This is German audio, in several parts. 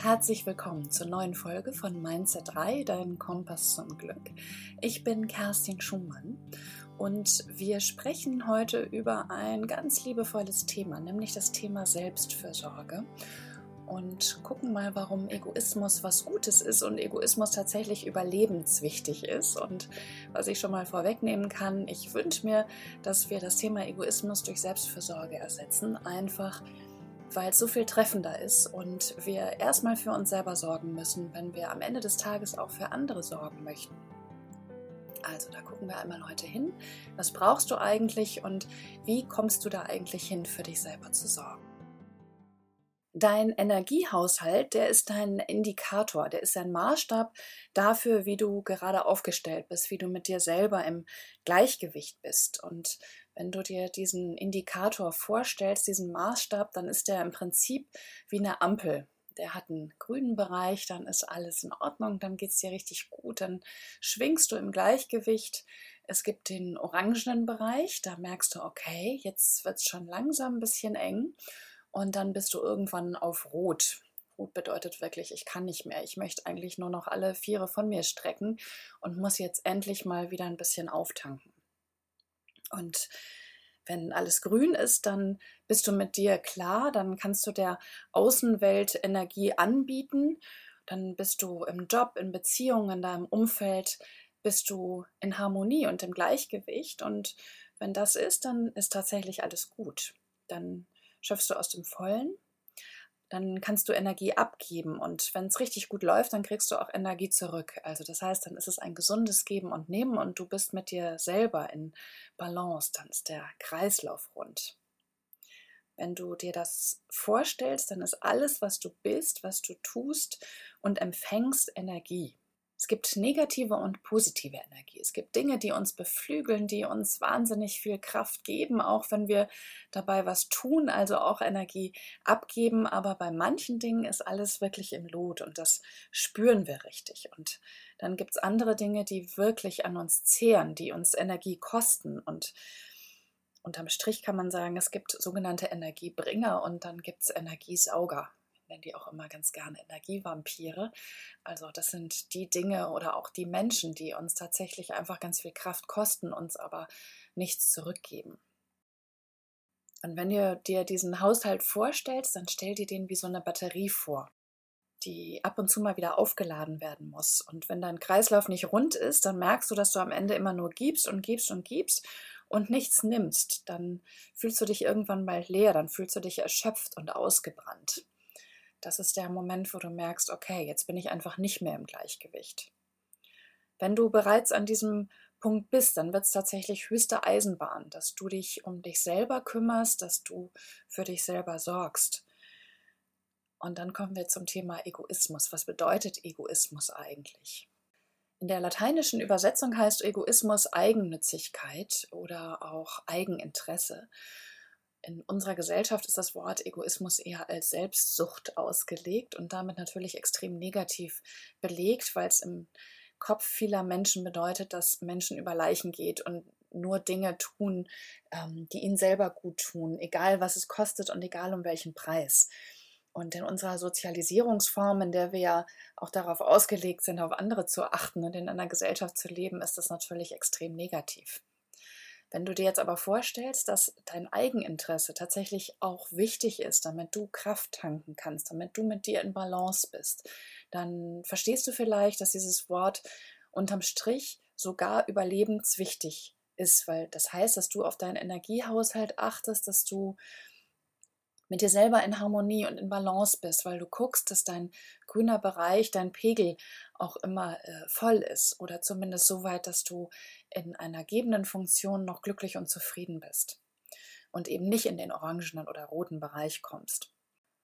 Herzlich willkommen zur neuen Folge von Mindset 3, dein Kompass zum Glück. Ich bin Kerstin Schumann und wir sprechen heute über ein ganz liebevolles Thema, nämlich das Thema Selbstfürsorge und gucken mal, warum Egoismus was Gutes ist und Egoismus tatsächlich überlebenswichtig ist. Und was ich schon mal vorwegnehmen kann, ich wünsche mir, dass wir das Thema Egoismus durch Selbstfürsorge ersetzen, einfach weil es so viel treffender ist und wir erstmal für uns selber sorgen müssen, wenn wir am Ende des Tages auch für andere sorgen möchten. Also da gucken wir einmal heute hin. Was brauchst du eigentlich und wie kommst du da eigentlich hin, für dich selber zu sorgen? Dein Energiehaushalt, der ist dein Indikator, der ist ein Maßstab dafür, wie du gerade aufgestellt bist, wie du mit dir selber im Gleichgewicht bist. Und wenn du dir diesen Indikator vorstellst, diesen Maßstab, dann ist der im Prinzip wie eine Ampel. Der hat einen grünen Bereich, dann ist alles in Ordnung, dann geht es dir richtig gut, dann schwingst du im Gleichgewicht. Es gibt den orangenen Bereich, da merkst du, okay, jetzt wird es schon langsam ein bisschen eng und dann bist du irgendwann auf Rot. Rot bedeutet wirklich, ich kann nicht mehr. Ich möchte eigentlich nur noch alle Viere von mir strecken und muss jetzt endlich mal wieder ein bisschen auftanken. Und wenn alles grün ist, dann bist du mit dir klar, dann kannst du der Außenwelt Energie anbieten, dann bist du im Job, in Beziehungen, in deinem Umfeld, bist du in Harmonie und im Gleichgewicht. Und wenn das ist, dann ist tatsächlich alles gut. Dann schöpfst du aus dem Vollen dann kannst du Energie abgeben. Und wenn es richtig gut läuft, dann kriegst du auch Energie zurück. Also das heißt, dann ist es ein gesundes Geben und Nehmen und du bist mit dir selber in Balance. Dann ist der Kreislauf rund. Wenn du dir das vorstellst, dann ist alles, was du bist, was du tust und empfängst, Energie. Es gibt negative und positive Energie. Es gibt Dinge, die uns beflügeln, die uns wahnsinnig viel Kraft geben, auch wenn wir dabei was tun, also auch Energie abgeben. Aber bei manchen Dingen ist alles wirklich im Lot und das spüren wir richtig. Und dann gibt es andere Dinge, die wirklich an uns zehren, die uns Energie kosten. Und unterm Strich kann man sagen, es gibt sogenannte Energiebringer und dann gibt es Energiesauger nenne die auch immer ganz gerne Energievampire. Also das sind die Dinge oder auch die Menschen, die uns tatsächlich einfach ganz viel Kraft kosten, uns aber nichts zurückgeben. Und wenn du dir diesen Haushalt vorstellst, dann stell dir den wie so eine Batterie vor, die ab und zu mal wieder aufgeladen werden muss. Und wenn dein Kreislauf nicht rund ist, dann merkst du, dass du am Ende immer nur gibst und gibst und gibst und nichts nimmst. Dann fühlst du dich irgendwann mal leer, dann fühlst du dich erschöpft und ausgebrannt. Das ist der Moment, wo du merkst, okay, jetzt bin ich einfach nicht mehr im Gleichgewicht. Wenn du bereits an diesem Punkt bist, dann wird es tatsächlich höchste Eisenbahn, dass du dich um dich selber kümmerst, dass du für dich selber sorgst. Und dann kommen wir zum Thema Egoismus. Was bedeutet Egoismus eigentlich? In der lateinischen Übersetzung heißt Egoismus Eigennützigkeit oder auch Eigeninteresse in unserer Gesellschaft ist das Wort Egoismus eher als Selbstsucht ausgelegt und damit natürlich extrem negativ belegt, weil es im Kopf vieler Menschen bedeutet, dass Menschen über Leichen geht und nur Dinge tun, ähm, die ihnen selber gut tun, egal was es kostet und egal um welchen Preis. Und in unserer Sozialisierungsform, in der wir ja auch darauf ausgelegt sind, auf andere zu achten und in einer Gesellschaft zu leben, ist das natürlich extrem negativ. Wenn du dir jetzt aber vorstellst, dass dein Eigeninteresse tatsächlich auch wichtig ist, damit du Kraft tanken kannst, damit du mit dir in Balance bist, dann verstehst du vielleicht, dass dieses Wort unterm Strich sogar überlebenswichtig ist, weil das heißt, dass du auf deinen Energiehaushalt achtest, dass du mit dir selber in Harmonie und in Balance bist, weil du guckst, dass dein grüner Bereich, dein Pegel auch immer äh, voll ist oder zumindest so weit, dass du in einer gebenden Funktion noch glücklich und zufrieden bist und eben nicht in den orangenen oder roten Bereich kommst.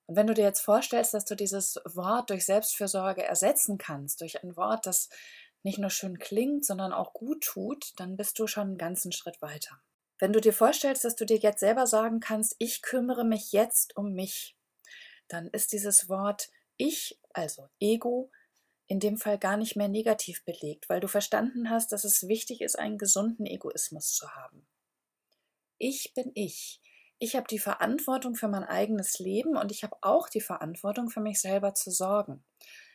Und wenn du dir jetzt vorstellst, dass du dieses Wort durch Selbstfürsorge ersetzen kannst, durch ein Wort, das nicht nur schön klingt, sondern auch gut tut, dann bist du schon einen ganzen Schritt weiter. Wenn du dir vorstellst, dass du dir jetzt selber sagen kannst, ich kümmere mich jetzt um mich, dann ist dieses Wort ich, also Ego, in dem Fall gar nicht mehr negativ belegt, weil du verstanden hast, dass es wichtig ist, einen gesunden Egoismus zu haben. Ich bin ich. ich habe die Verantwortung für mein eigenes Leben und ich habe auch die Verantwortung für mich selber zu sorgen,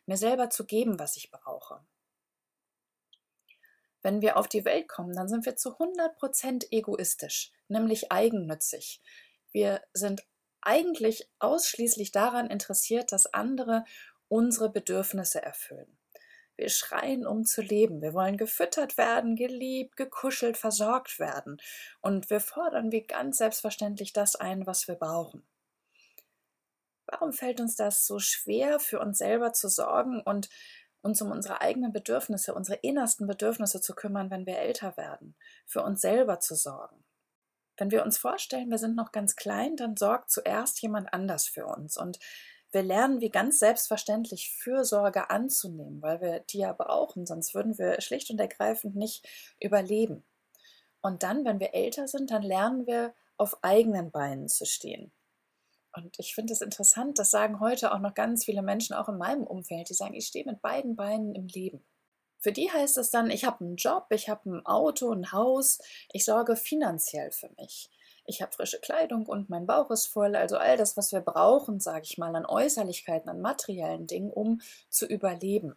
mir selber zu geben, was ich brauche. Wenn wir auf die Welt kommen, dann sind wir zu 100% egoistisch, nämlich eigennützig. Wir sind eigentlich ausschließlich daran interessiert, dass andere unsere Bedürfnisse erfüllen. Wir schreien, um zu leben. Wir wollen gefüttert werden, geliebt, gekuschelt, versorgt werden. Und wir fordern wie ganz selbstverständlich das ein, was wir brauchen. Warum fällt uns das so schwer, für uns selber zu sorgen und uns um unsere eigenen Bedürfnisse, unsere innersten Bedürfnisse zu kümmern, wenn wir älter werden, für uns selber zu sorgen? Wenn wir uns vorstellen, wir sind noch ganz klein, dann sorgt zuerst jemand anders für uns. Und wir lernen, wie ganz selbstverständlich Fürsorge anzunehmen, weil wir die ja brauchen, sonst würden wir schlicht und ergreifend nicht überleben. Und dann, wenn wir älter sind, dann lernen wir auf eigenen Beinen zu stehen. Und ich finde es interessant, das sagen heute auch noch ganz viele Menschen, auch in meinem Umfeld, die sagen, ich stehe mit beiden Beinen im Leben. Für die heißt es dann, ich habe einen Job, ich habe ein Auto, ein Haus, ich sorge finanziell für mich. Ich habe frische Kleidung und mein Bauch ist voll, also all das, was wir brauchen, sage ich mal, an Äußerlichkeiten, an materiellen Dingen, um zu überleben.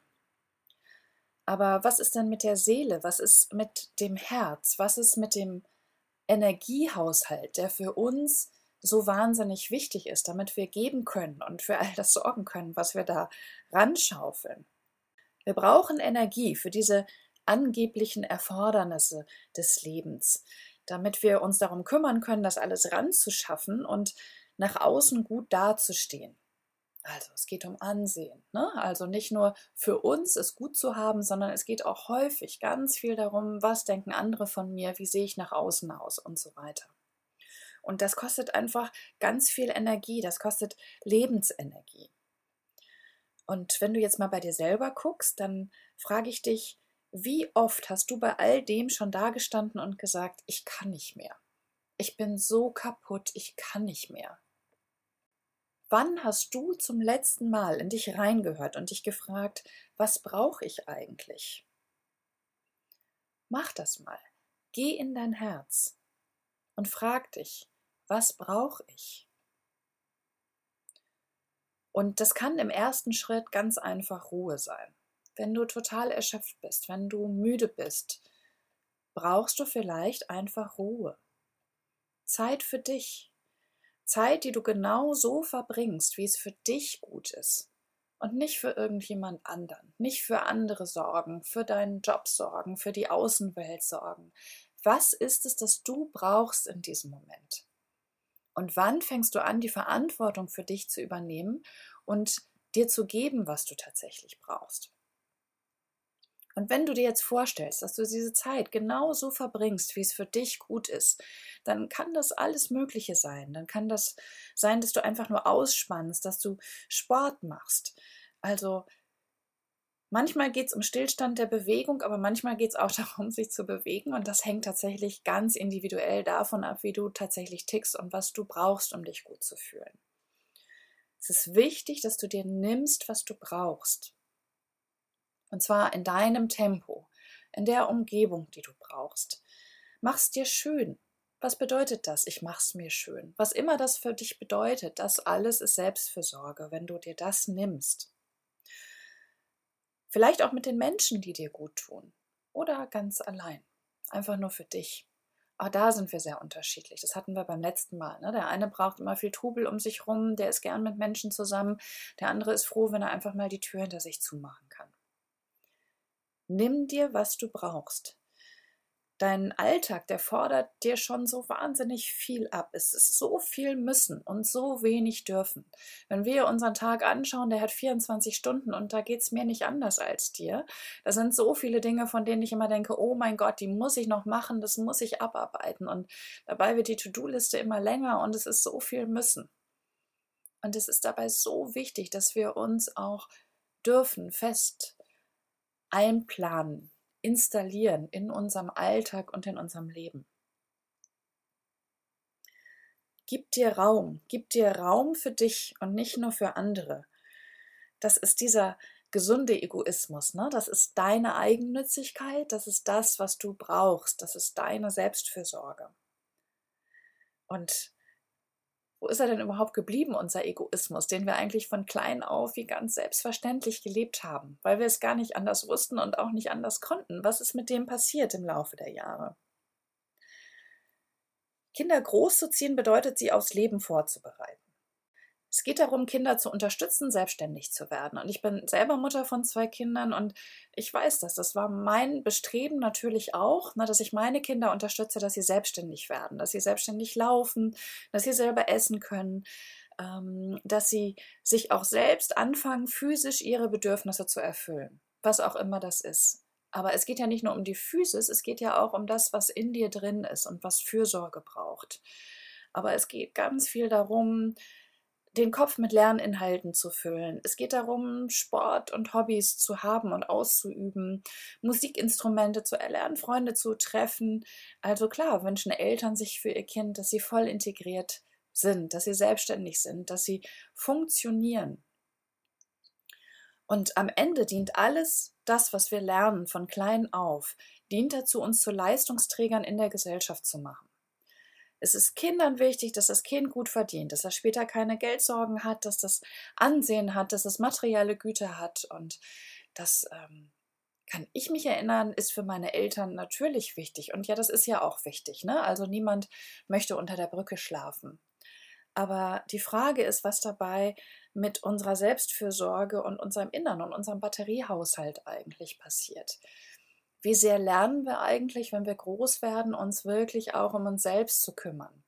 Aber was ist denn mit der Seele? Was ist mit dem Herz? Was ist mit dem Energiehaushalt, der für uns so wahnsinnig wichtig ist, damit wir geben können und für all das sorgen können, was wir da ranschaufeln? Wir brauchen Energie für diese angeblichen Erfordernisse des Lebens, damit wir uns darum kümmern können, das alles ranzuschaffen und nach außen gut dazustehen. Also es geht um Ansehen. Ne? Also nicht nur für uns es gut zu haben, sondern es geht auch häufig ganz viel darum, was denken andere von mir, wie sehe ich nach außen aus und so weiter. Und das kostet einfach ganz viel Energie, das kostet Lebensenergie. Und wenn du jetzt mal bei dir selber guckst, dann frage ich dich, wie oft hast du bei all dem schon dagestanden und gesagt, ich kann nicht mehr. Ich bin so kaputt, ich kann nicht mehr. Wann hast du zum letzten Mal in dich reingehört und dich gefragt, was brauche ich eigentlich? Mach das mal. Geh in dein Herz und frag dich, was brauche ich? Und das kann im ersten Schritt ganz einfach Ruhe sein. Wenn du total erschöpft bist, wenn du müde bist, brauchst du vielleicht einfach Ruhe. Zeit für dich. Zeit, die du genau so verbringst, wie es für dich gut ist. Und nicht für irgendjemand anderen, nicht für andere Sorgen, für deinen Job sorgen, für die Außenwelt sorgen. Was ist es, das du brauchst in diesem Moment? Und wann fängst du an, die Verantwortung für dich zu übernehmen und dir zu geben, was du tatsächlich brauchst? Und wenn du dir jetzt vorstellst, dass du diese Zeit genau so verbringst, wie es für dich gut ist, dann kann das alles Mögliche sein. Dann kann das sein, dass du einfach nur ausspannst, dass du Sport machst. Also Manchmal geht es um Stillstand der Bewegung, aber manchmal geht es auch darum, sich zu bewegen. Und das hängt tatsächlich ganz individuell davon ab, wie du tatsächlich tickst und was du brauchst, um dich gut zu fühlen. Es ist wichtig, dass du dir nimmst, was du brauchst. Und zwar in deinem Tempo, in der Umgebung, die du brauchst. Mach's dir schön. Was bedeutet das? Ich mach's mir schön. Was immer das für dich bedeutet, das alles ist Selbstfürsorge, wenn du dir das nimmst. Vielleicht auch mit den Menschen, die dir gut tun. Oder ganz allein. Einfach nur für dich. Auch da sind wir sehr unterschiedlich. Das hatten wir beim letzten Mal. Ne? Der eine braucht immer viel Trubel um sich rum, der ist gern mit Menschen zusammen. Der andere ist froh, wenn er einfach mal die Tür hinter sich zumachen kann. Nimm dir, was du brauchst dein Alltag, der fordert dir schon so wahnsinnig viel ab. Es ist so viel müssen und so wenig dürfen. Wenn wir unseren Tag anschauen, der hat 24 Stunden und da geht es mir nicht anders als dir. Da sind so viele Dinge, von denen ich immer denke, oh mein Gott, die muss ich noch machen, das muss ich abarbeiten. Und dabei wird die To-Do-Liste immer länger und es ist so viel müssen. Und es ist dabei so wichtig, dass wir uns auch dürfen fest einplanen, installieren in unserem Alltag und in unserem Leben. Gib dir Raum, gib dir Raum für dich und nicht nur für andere. Das ist dieser gesunde Egoismus, ne? Das ist deine Eigennützigkeit, das ist das, was du brauchst, das ist deine Selbstfürsorge. Und wo ist er denn überhaupt geblieben, unser Egoismus, den wir eigentlich von klein auf wie ganz selbstverständlich gelebt haben, weil wir es gar nicht anders wussten und auch nicht anders konnten? Was ist mit dem passiert im Laufe der Jahre? Kinder großzuziehen bedeutet, sie aufs Leben vorzubereiten. Es geht darum, Kinder zu unterstützen, selbstständig zu werden. Und ich bin selber Mutter von zwei Kindern und ich weiß das. Das war mein Bestreben natürlich auch, ne, dass ich meine Kinder unterstütze, dass sie selbstständig werden, dass sie selbstständig laufen, dass sie selber essen können, ähm, dass sie sich auch selbst anfangen, physisch ihre Bedürfnisse zu erfüllen, was auch immer das ist. Aber es geht ja nicht nur um die Physis, es geht ja auch um das, was in dir drin ist und was Fürsorge braucht. Aber es geht ganz viel darum, den Kopf mit Lerninhalten zu füllen. Es geht darum, Sport und Hobbys zu haben und auszuüben, Musikinstrumente zu erlernen, Freunde zu treffen. Also klar, wünschen Eltern sich für ihr Kind, dass sie voll integriert sind, dass sie selbstständig sind, dass sie funktionieren. Und am Ende dient alles das, was wir lernen von klein auf, dient dazu, uns zu Leistungsträgern in der Gesellschaft zu machen. Es ist Kindern wichtig, dass das Kind gut verdient, dass er später keine Geldsorgen hat, dass das Ansehen hat, dass es materielle Güter hat. Und das ähm, kann ich mich erinnern, ist für meine Eltern natürlich wichtig. Und ja, das ist ja auch wichtig. Ne? Also niemand möchte unter der Brücke schlafen. Aber die Frage ist, was dabei mit unserer Selbstfürsorge und unserem Innern und unserem Batteriehaushalt eigentlich passiert wie sehr lernen wir eigentlich, wenn wir groß werden, uns wirklich auch um uns selbst zu kümmern,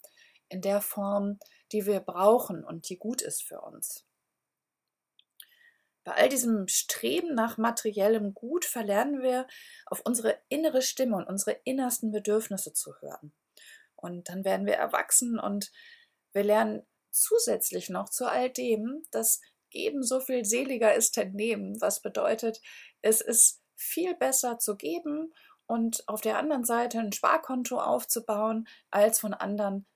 in der Form, die wir brauchen und die gut ist für uns. Bei all diesem Streben nach materiellem Gut verlernen wir, auf unsere innere Stimme und unsere innersten Bedürfnisse zu hören. Und dann werden wir erwachsen und wir lernen zusätzlich noch zu all dem, dass Geben so viel seliger ist denn Nehmen, was bedeutet, es ist viel besser zu geben und auf der anderen Seite ein Sparkonto aufzubauen, als von anderen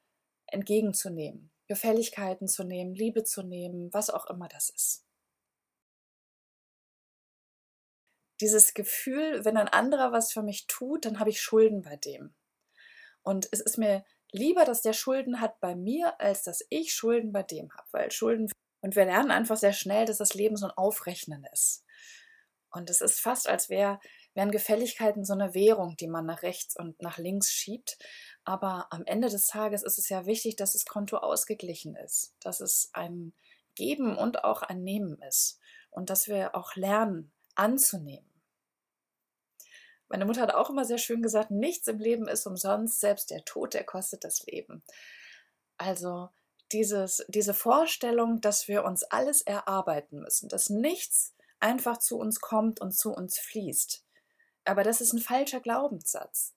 entgegenzunehmen, Gefälligkeiten zu nehmen, Liebe zu nehmen, was auch immer das ist. Dieses Gefühl, wenn ein anderer was für mich tut, dann habe ich Schulden bei dem. Und es ist mir lieber, dass der Schulden hat bei mir, als dass ich Schulden bei dem habe, weil Schulden und wir lernen einfach sehr schnell, dass das Leben so ein Aufrechnen ist. Und es ist fast, als wär, wären Gefälligkeiten so eine Währung, die man nach rechts und nach links schiebt. Aber am Ende des Tages ist es ja wichtig, dass das Konto ausgeglichen ist, dass es ein Geben und auch ein Nehmen ist und dass wir auch lernen anzunehmen. Meine Mutter hat auch immer sehr schön gesagt, nichts im Leben ist umsonst, selbst der Tod, der kostet das Leben. Also dieses, diese Vorstellung, dass wir uns alles erarbeiten müssen, dass nichts einfach zu uns kommt und zu uns fließt. Aber das ist ein falscher Glaubenssatz.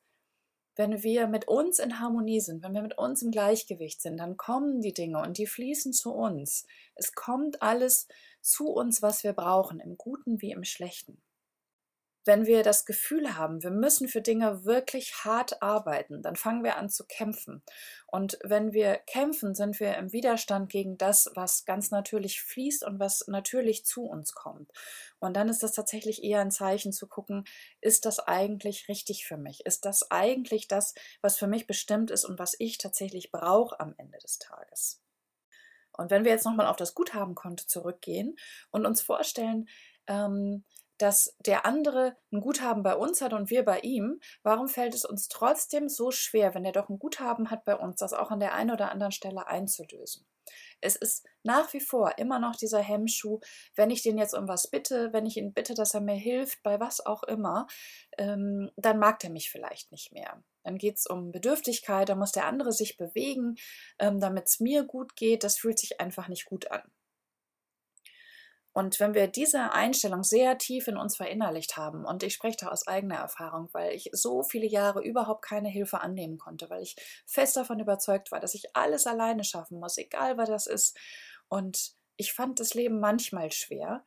Wenn wir mit uns in Harmonie sind, wenn wir mit uns im Gleichgewicht sind, dann kommen die Dinge und die fließen zu uns. Es kommt alles zu uns, was wir brauchen, im Guten wie im Schlechten wenn wir das Gefühl haben, wir müssen für Dinge wirklich hart arbeiten, dann fangen wir an zu kämpfen. Und wenn wir kämpfen, sind wir im Widerstand gegen das, was ganz natürlich fließt und was natürlich zu uns kommt. Und dann ist das tatsächlich eher ein Zeichen zu gucken, ist das eigentlich richtig für mich? Ist das eigentlich das, was für mich bestimmt ist und was ich tatsächlich brauche am Ende des Tages? Und wenn wir jetzt nochmal auf das Guthabenkonto zurückgehen und uns vorstellen, ähm, dass der andere ein Guthaben bei uns hat und wir bei ihm, warum fällt es uns trotzdem so schwer, wenn er doch ein Guthaben hat bei uns, das auch an der einen oder anderen Stelle einzulösen? Es ist nach wie vor immer noch dieser Hemmschuh, wenn ich den jetzt um was bitte, wenn ich ihn bitte, dass er mir hilft, bei was auch immer, ähm, dann mag er mich vielleicht nicht mehr. Dann geht es um Bedürftigkeit, da muss der andere sich bewegen, ähm, damit es mir gut geht. Das fühlt sich einfach nicht gut an. Und wenn wir diese Einstellung sehr tief in uns verinnerlicht haben, und ich spreche da aus eigener Erfahrung, weil ich so viele Jahre überhaupt keine Hilfe annehmen konnte, weil ich fest davon überzeugt war, dass ich alles alleine schaffen muss, egal was das ist. Und ich fand das Leben manchmal schwer.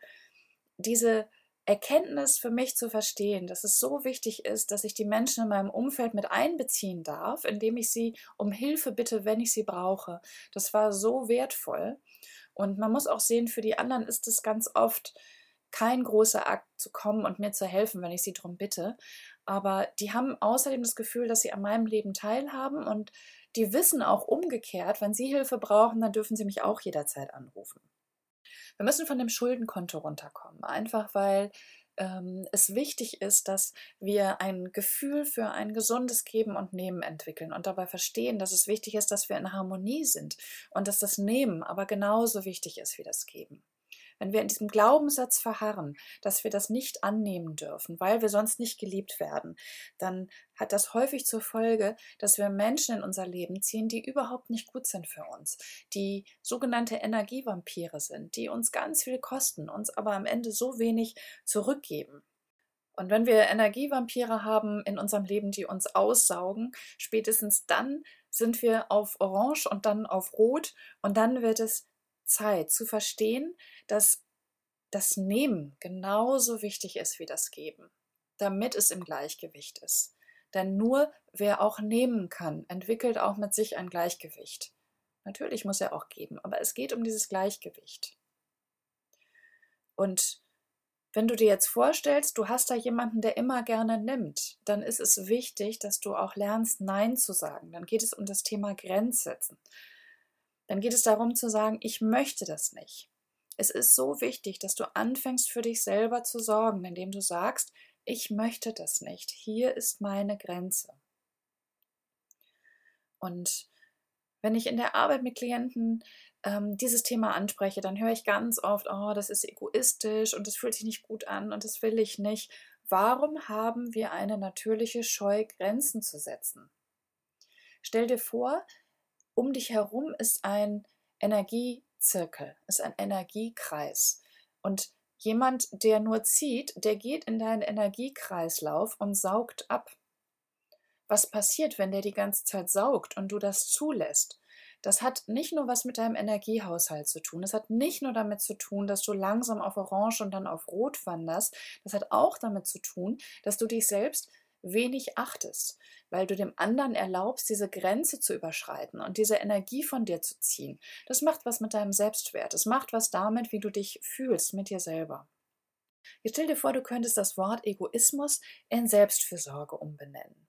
Diese Erkenntnis für mich zu verstehen, dass es so wichtig ist, dass ich die Menschen in meinem Umfeld mit einbeziehen darf, indem ich sie um Hilfe bitte, wenn ich sie brauche. Das war so wertvoll. Und man muss auch sehen, für die anderen ist es ganz oft kein großer Akt zu kommen und mir zu helfen, wenn ich sie darum bitte. Aber die haben außerdem das Gefühl, dass sie an meinem Leben teilhaben und die wissen auch umgekehrt, wenn sie Hilfe brauchen, dann dürfen sie mich auch jederzeit anrufen. Wir müssen von dem Schuldenkonto runterkommen, einfach weil ähm, es wichtig ist, dass wir ein Gefühl für ein gesundes Geben und Nehmen entwickeln und dabei verstehen, dass es wichtig ist, dass wir in Harmonie sind und dass das Nehmen aber genauso wichtig ist wie das Geben. Wenn wir in diesem Glaubenssatz verharren, dass wir das nicht annehmen dürfen, weil wir sonst nicht geliebt werden, dann hat das häufig zur Folge, dass wir Menschen in unser Leben ziehen, die überhaupt nicht gut sind für uns, die sogenannte Energievampire sind, die uns ganz viel kosten, uns aber am Ende so wenig zurückgeben. Und wenn wir Energievampire haben in unserem Leben, die uns aussaugen, spätestens dann sind wir auf Orange und dann auf Rot und dann wird es Zeit zu verstehen, dass das Nehmen genauso wichtig ist wie das Geben, damit es im Gleichgewicht ist. Denn nur wer auch nehmen kann, entwickelt auch mit sich ein Gleichgewicht. Natürlich muss er auch geben, aber es geht um dieses Gleichgewicht. Und wenn du dir jetzt vorstellst, du hast da jemanden, der immer gerne nimmt, dann ist es wichtig, dass du auch lernst, Nein zu sagen. Dann geht es um das Thema Grenzsetzen. Dann geht es darum zu sagen, ich möchte das nicht. Es ist so wichtig, dass du anfängst für dich selber zu sorgen, indem du sagst, ich möchte das nicht. Hier ist meine Grenze. Und wenn ich in der Arbeit mit Klienten ähm, dieses Thema anspreche, dann höre ich ganz oft, oh, das ist egoistisch und das fühlt sich nicht gut an und das will ich nicht. Warum haben wir eine natürliche Scheu, Grenzen zu setzen? Stell dir vor, um dich herum ist ein Energiezirkel, ist ein Energiekreis. Und jemand, der nur zieht, der geht in deinen Energiekreislauf und saugt ab. Was passiert, wenn der die ganze Zeit saugt und du das zulässt? Das hat nicht nur was mit deinem Energiehaushalt zu tun. Das hat nicht nur damit zu tun, dass du langsam auf Orange und dann auf Rot wanderst. Das hat auch damit zu tun, dass du dich selbst wenig achtest, weil du dem anderen erlaubst, diese Grenze zu überschreiten und diese Energie von dir zu ziehen. Das macht was mit deinem Selbstwert. Es macht was damit, wie du dich fühlst mit dir selber. Jetzt stell dir vor, du könntest das Wort Egoismus in Selbstfürsorge umbenennen.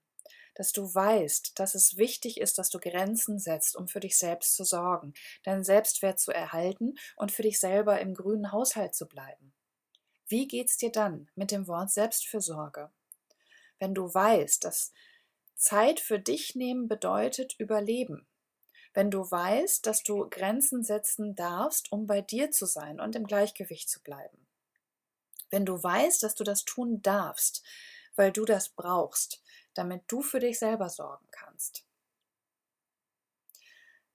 Dass du weißt, dass es wichtig ist, dass du Grenzen setzt, um für dich selbst zu sorgen, deinen Selbstwert zu erhalten und für dich selber im grünen Haushalt zu bleiben. Wie geht's dir dann mit dem Wort Selbstfürsorge? Wenn du weißt, dass Zeit für dich nehmen bedeutet Überleben. Wenn du weißt, dass du Grenzen setzen darfst, um bei dir zu sein und im Gleichgewicht zu bleiben. Wenn du weißt, dass du das tun darfst, weil du das brauchst, damit du für dich selber sorgen kannst.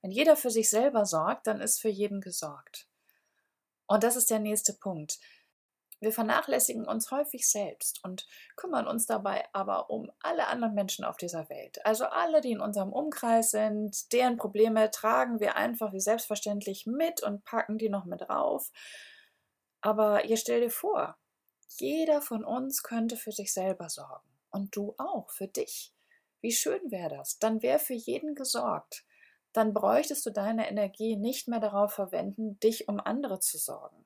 Wenn jeder für sich selber sorgt, dann ist für jeden gesorgt. Und das ist der nächste Punkt. Wir vernachlässigen uns häufig selbst und kümmern uns dabei aber um alle anderen Menschen auf dieser Welt. Also alle, die in unserem Umkreis sind, deren Probleme tragen wir einfach wie selbstverständlich mit und packen die noch mit drauf. Aber ihr stell dir vor, jeder von uns könnte für sich selber sorgen. Und du auch, für dich. Wie schön wäre das? Dann wäre für jeden gesorgt. Dann bräuchtest du deine Energie nicht mehr darauf verwenden, dich um andere zu sorgen.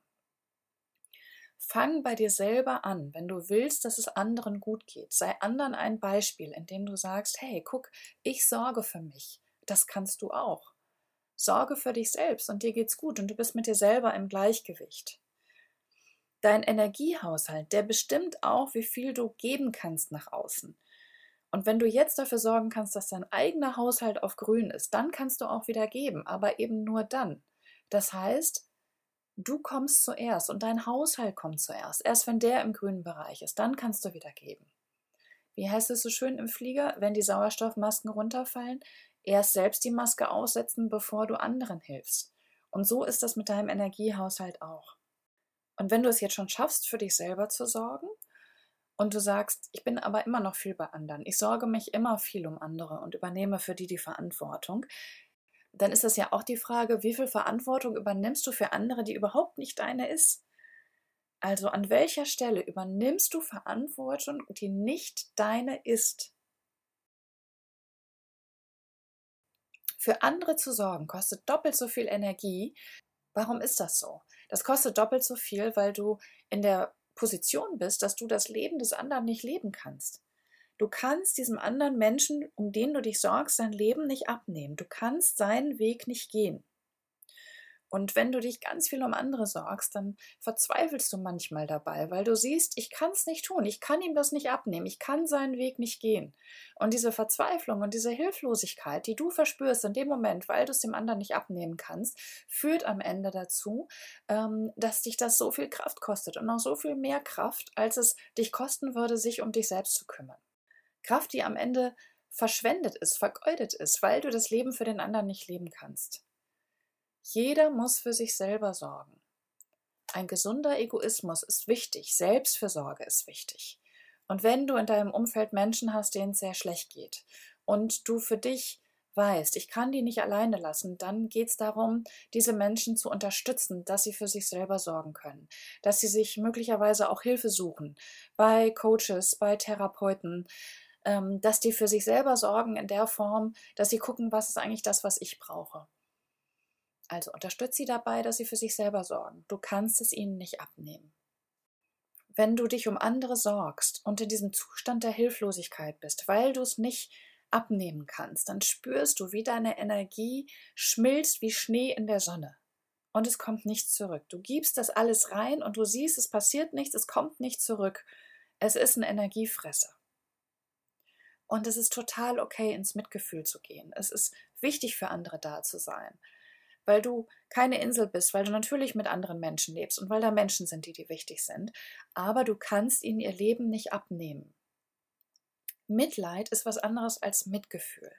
Fang bei dir selber an, wenn du willst, dass es anderen gut geht. Sei anderen ein Beispiel, indem du sagst, hey, guck, ich sorge für mich. Das kannst du auch. Sorge für dich selbst und dir geht's gut und du bist mit dir selber im Gleichgewicht. Dein Energiehaushalt, der bestimmt auch, wie viel du geben kannst nach außen. Und wenn du jetzt dafür sorgen kannst, dass dein eigener Haushalt auf grün ist, dann kannst du auch wieder geben, aber eben nur dann. Das heißt, Du kommst zuerst und dein Haushalt kommt zuerst. Erst wenn der im grünen Bereich ist, dann kannst du wieder geben. Wie heißt es so schön im Flieger, wenn die Sauerstoffmasken runterfallen? Erst selbst die Maske aussetzen, bevor du anderen hilfst. Und so ist das mit deinem Energiehaushalt auch. Und wenn du es jetzt schon schaffst, für dich selber zu sorgen, und du sagst, ich bin aber immer noch viel bei anderen, ich sorge mich immer viel um andere und übernehme für die die Verantwortung, dann ist das ja auch die Frage, wie viel Verantwortung übernimmst du für andere, die überhaupt nicht deine ist? Also an welcher Stelle übernimmst du Verantwortung, die nicht deine ist? Für andere zu sorgen kostet doppelt so viel Energie. Warum ist das so? Das kostet doppelt so viel, weil du in der Position bist, dass du das Leben des anderen nicht leben kannst. Du kannst diesem anderen Menschen, um den du dich sorgst, sein Leben nicht abnehmen. Du kannst seinen Weg nicht gehen. Und wenn du dich ganz viel um andere sorgst, dann verzweifelst du manchmal dabei, weil du siehst, ich kann es nicht tun, ich kann ihm das nicht abnehmen, ich kann seinen Weg nicht gehen. Und diese Verzweiflung und diese Hilflosigkeit, die du verspürst in dem Moment, weil du es dem anderen nicht abnehmen kannst, führt am Ende dazu, ähm, dass dich das so viel Kraft kostet und noch so viel mehr Kraft, als es dich kosten würde, sich um dich selbst zu kümmern. Kraft, die am Ende verschwendet ist, vergeudet ist, weil du das Leben für den anderen nicht leben kannst. Jeder muss für sich selber sorgen. Ein gesunder Egoismus ist wichtig, Selbstfürsorge ist wichtig. Und wenn du in deinem Umfeld Menschen hast, denen es sehr schlecht geht und du für dich weißt, ich kann die nicht alleine lassen, dann geht es darum, diese Menschen zu unterstützen, dass sie für sich selber sorgen können, dass sie sich möglicherweise auch Hilfe suchen bei Coaches, bei Therapeuten, ähm, dass die für sich selber sorgen in der Form, dass sie gucken, was ist eigentlich das, was ich brauche. Also unterstütze sie dabei, dass sie für sich selber sorgen. Du kannst es ihnen nicht abnehmen. Wenn du dich um andere sorgst und in diesem Zustand der Hilflosigkeit bist, weil du es nicht abnehmen kannst, dann spürst du, wie deine Energie schmilzt wie Schnee in der Sonne. Und es kommt nichts zurück. Du gibst das alles rein und du siehst, es passiert nichts, es kommt nicht zurück. Es ist ein Energiefresser. Und es ist total okay, ins Mitgefühl zu gehen. Es ist wichtig für andere da zu sein weil du keine Insel bist, weil du natürlich mit anderen Menschen lebst und weil da Menschen sind, die dir wichtig sind, aber du kannst ihnen ihr Leben nicht abnehmen. Mitleid ist was anderes als Mitgefühl.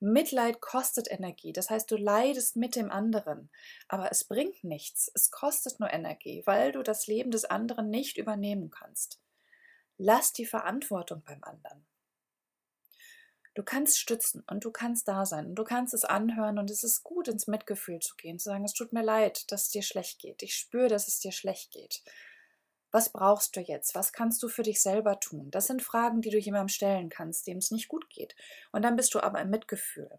Mitleid kostet Energie, das heißt, du leidest mit dem anderen, aber es bringt nichts, es kostet nur Energie, weil du das Leben des anderen nicht übernehmen kannst. Lass die Verantwortung beim anderen. Du kannst stützen und du kannst da sein und du kannst es anhören und es ist gut, ins Mitgefühl zu gehen, zu sagen, es tut mir leid, dass es dir schlecht geht. Ich spüre, dass es dir schlecht geht. Was brauchst du jetzt? Was kannst du für dich selber tun? Das sind Fragen, die du jemandem stellen kannst, dem es nicht gut geht. Und dann bist du aber im Mitgefühl.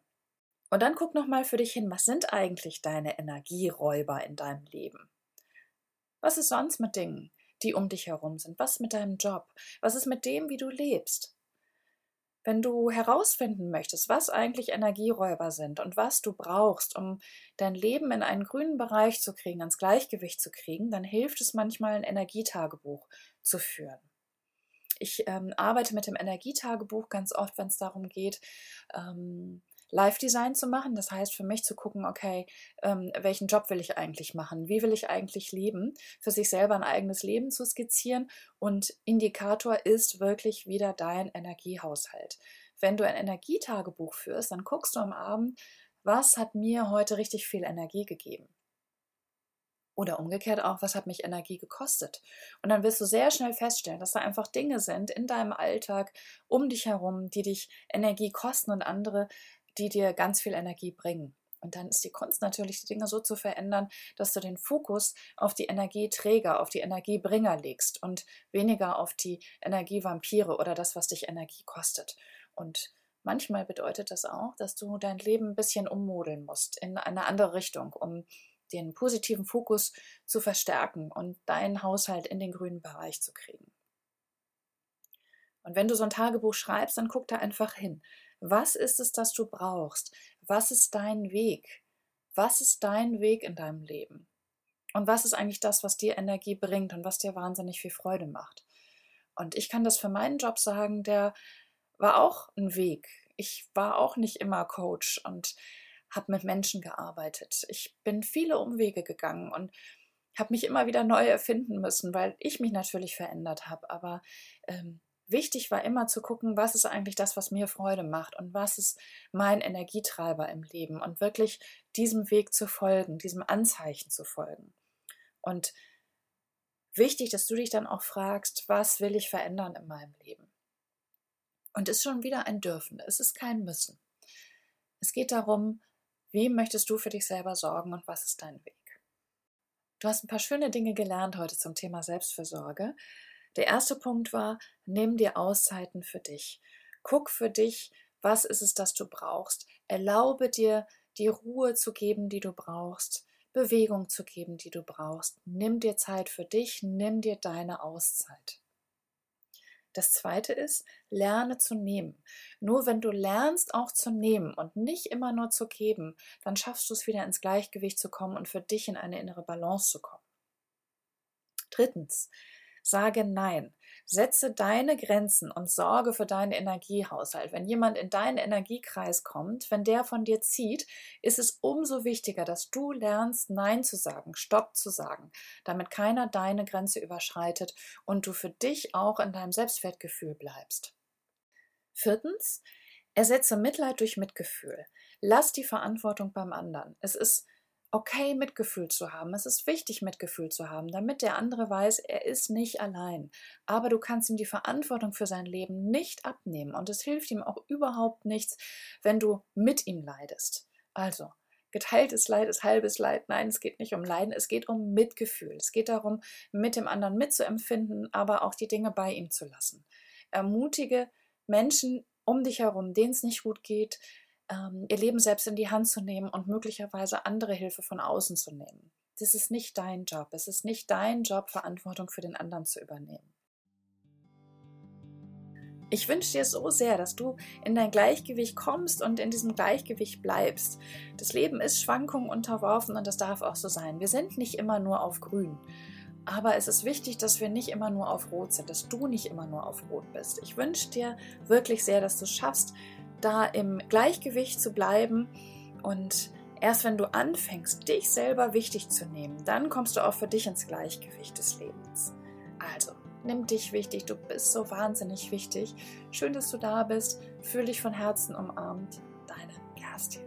Und dann guck noch mal für dich hin, was sind eigentlich deine Energieräuber in deinem Leben? Was ist sonst mit Dingen, die um dich herum sind? Was ist mit deinem Job? Was ist mit dem, wie du lebst? Wenn du herausfinden möchtest, was eigentlich Energieräuber sind und was du brauchst, um dein Leben in einen grünen Bereich zu kriegen, ans Gleichgewicht zu kriegen, dann hilft es manchmal, ein Energietagebuch zu führen. Ich ähm, arbeite mit dem Energietagebuch ganz oft, wenn es darum geht, ähm, Live-Design zu machen. Das heißt für mich zu gucken, okay, ähm, welchen Job will ich eigentlich machen? Wie will ich eigentlich leben? Für sich selber ein eigenes Leben zu skizzieren. Und Indikator ist wirklich wieder dein Energiehaushalt. Wenn du ein Energietagebuch führst, dann guckst du am Abend, was hat mir heute richtig viel Energie gegeben? Oder umgekehrt auch, was hat mich Energie gekostet? Und dann wirst du sehr schnell feststellen, dass da einfach Dinge sind in deinem Alltag um dich herum, die dich Energie kosten und andere, die dir ganz viel Energie bringen. Und dann ist die Kunst natürlich, die Dinge so zu verändern, dass du den Fokus auf die Energieträger, auf die Energiebringer legst und weniger auf die Energievampire oder das, was dich Energie kostet. Und manchmal bedeutet das auch, dass du dein Leben ein bisschen ummodeln musst in eine andere Richtung, um den positiven Fokus zu verstärken und deinen Haushalt in den grünen Bereich zu kriegen. Und wenn du so ein Tagebuch schreibst, dann guck da einfach hin. Was ist es, das du brauchst? Was ist dein Weg? Was ist dein Weg in deinem Leben? Und was ist eigentlich das, was dir Energie bringt und was dir wahnsinnig viel Freude macht? Und ich kann das für meinen Job sagen, der war auch ein Weg. Ich war auch nicht immer Coach und habe mit Menschen gearbeitet. Ich bin viele Umwege gegangen und habe mich immer wieder neu erfinden müssen, weil ich mich natürlich verändert habe. Aber ähm, wichtig war immer zu gucken, was ist eigentlich das, was mir Freude macht und was ist mein Energietreiber im Leben und wirklich diesem Weg zu folgen, diesem Anzeichen zu folgen. Und wichtig, dass du dich dann auch fragst, was will ich verändern in meinem Leben? Und ist schon wieder ein Dürfen, es ist kein Müssen. Es geht darum, wie möchtest du für dich selber sorgen und was ist dein Weg? Du hast ein paar schöne Dinge gelernt heute zum Thema Selbstfürsorge. Der erste Punkt war, nimm dir Auszeiten für dich. Guck für dich, was ist es, das du brauchst. Erlaube dir, die Ruhe zu geben, die du brauchst, Bewegung zu geben, die du brauchst. Nimm dir Zeit für dich, nimm dir deine Auszeit. Das zweite ist, lerne zu nehmen. Nur wenn du lernst auch zu nehmen und nicht immer nur zu geben, dann schaffst du es wieder ins Gleichgewicht zu kommen und für dich in eine innere Balance zu kommen. Drittens, sage Nein. Setze deine Grenzen und sorge für deinen Energiehaushalt. Wenn jemand in deinen Energiekreis kommt, wenn der von dir zieht, ist es umso wichtiger, dass du lernst, Nein zu sagen, Stopp zu sagen, damit keiner deine Grenze überschreitet und du für dich auch in deinem Selbstwertgefühl bleibst. Viertens, ersetze Mitleid durch Mitgefühl. Lass die Verantwortung beim anderen. Es ist okay, Mitgefühl zu haben. Es ist wichtig, Mitgefühl zu haben, damit der andere weiß, er ist nicht allein. Aber du kannst ihm die Verantwortung für sein Leben nicht abnehmen und es hilft ihm auch überhaupt nichts, wenn du mit ihm leidest. Also, geteiltes Leid ist halbes Leid. Nein, es geht nicht um Leiden, es geht um Mitgefühl. Es geht darum, mit dem anderen mitzuempfinden, aber auch die Dinge bei ihm zu lassen. Ermutige Menschen um dich herum, denen es nicht gut geht, ähm, ihr Leben selbst in die Hand zu nehmen und möglicherweise andere Hilfe von außen zu nehmen. Das ist nicht dein Job. Es ist nicht dein Job, Verantwortung für den anderen zu übernehmen. Ich wünsche dir so sehr, dass du in dein Gleichgewicht kommst und in diesem Gleichgewicht bleibst. Das Leben ist Schwankungen unterworfen und das darf auch so sein. Wir sind nicht immer nur auf grün. Aber es ist wichtig, dass wir nicht immer nur auf Rot sind, dass du nicht immer nur auf Rot bist. Ich wünsche dir wirklich sehr, dass du es schaffst, da im Gleichgewicht zu bleiben und erst wenn du anfängst, dich selber wichtig zu nehmen, dann kommst du auch für dich ins Gleichgewicht des Lebens. Also, nimm dich wichtig, du bist so wahnsinnig wichtig. Schön, dass du da bist. Fühl dich von Herzen umarmt. Deine Kerstin.